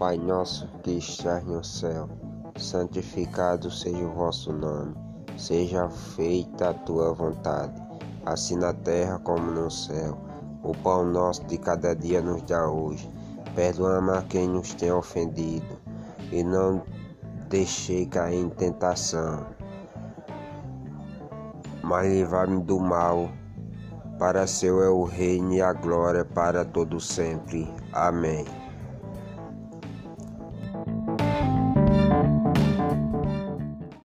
Pai nosso que estás no céu, santificado seja o vosso nome. Seja feita a tua vontade, assim na terra como no céu. O pão nosso de cada dia nos dá hoje. Perdoa a quem nos tem ofendido, e não deixei cair em tentação. Mas livrai-me do mal, para seu é o reino e a glória para todo sempre. Amém.